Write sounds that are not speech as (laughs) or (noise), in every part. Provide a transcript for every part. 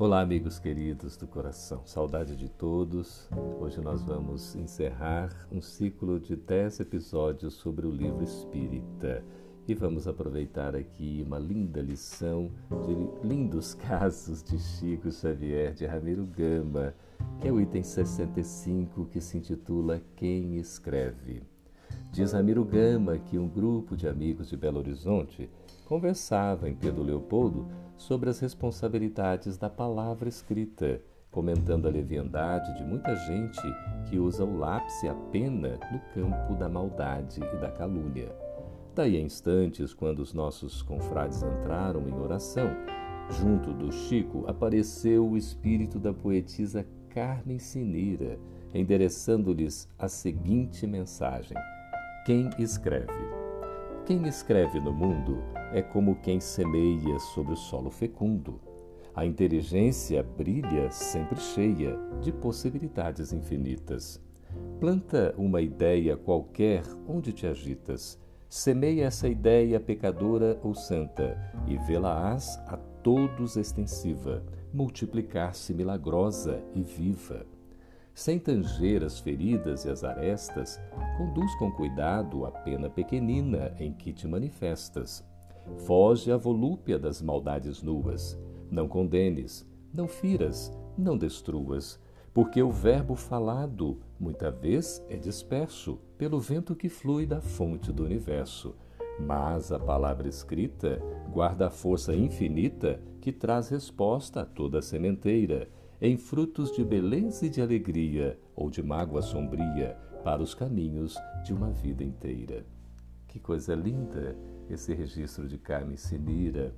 Olá, amigos queridos do coração, saudade de todos. Hoje nós vamos encerrar um ciclo de dez episódios sobre o livro Espírita e vamos aproveitar aqui uma linda lição de lindos (laughs) casos de Chico Xavier de Ramiro Gama, que é o item 65 que se intitula Quem Escreve. Diz Ramiro Gama que um grupo de amigos de Belo Horizonte conversava em Pedro Leopoldo sobre as responsabilidades da palavra escrita, comentando a leviandade de muita gente que usa o lápis e a pena no campo da maldade e da calúnia. Daí a instantes, quando os nossos confrades entraram em oração, junto do Chico apareceu o espírito da poetisa Carmen Sineira, endereçando-lhes a seguinte mensagem: Quem escreve? Quem escreve no mundo é como quem semeia sobre o solo fecundo. A inteligência brilha sempre cheia de possibilidades infinitas. Planta uma ideia qualquer onde te agitas. Semeia essa ideia pecadora ou santa e vê-la-ás a todos extensiva, multiplicar-se milagrosa e viva sem tanger as feridas e as arestas, conduz com cuidado a pena pequenina em que te manifestas. Foge à volúpia das maldades nuas. Não condenes, não firas, não destruas, porque o verbo falado, muita vez, é disperso pelo vento que flui da fonte do universo. Mas a palavra escrita guarda a força infinita que traz resposta a toda a sementeira em frutos de beleza e de alegria, ou de mágoa sombria, para os caminhos de uma vida inteira. Que coisa linda esse registro de Carmen Sinira,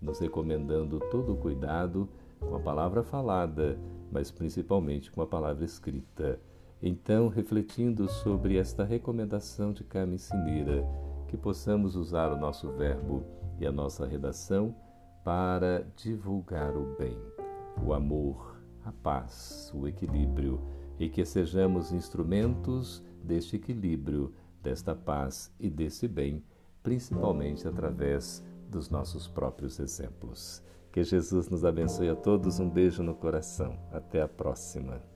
nos recomendando todo o cuidado com a palavra falada, mas principalmente com a palavra escrita. Então, refletindo sobre esta recomendação de Carmen Sinira, que possamos usar o nosso verbo e a nossa redação para divulgar o bem, o amor, a paz, o equilíbrio e que sejamos instrumentos deste equilíbrio, desta paz e desse bem, principalmente através dos nossos próprios exemplos. Que Jesus nos abençoe a todos. Um beijo no coração. Até a próxima.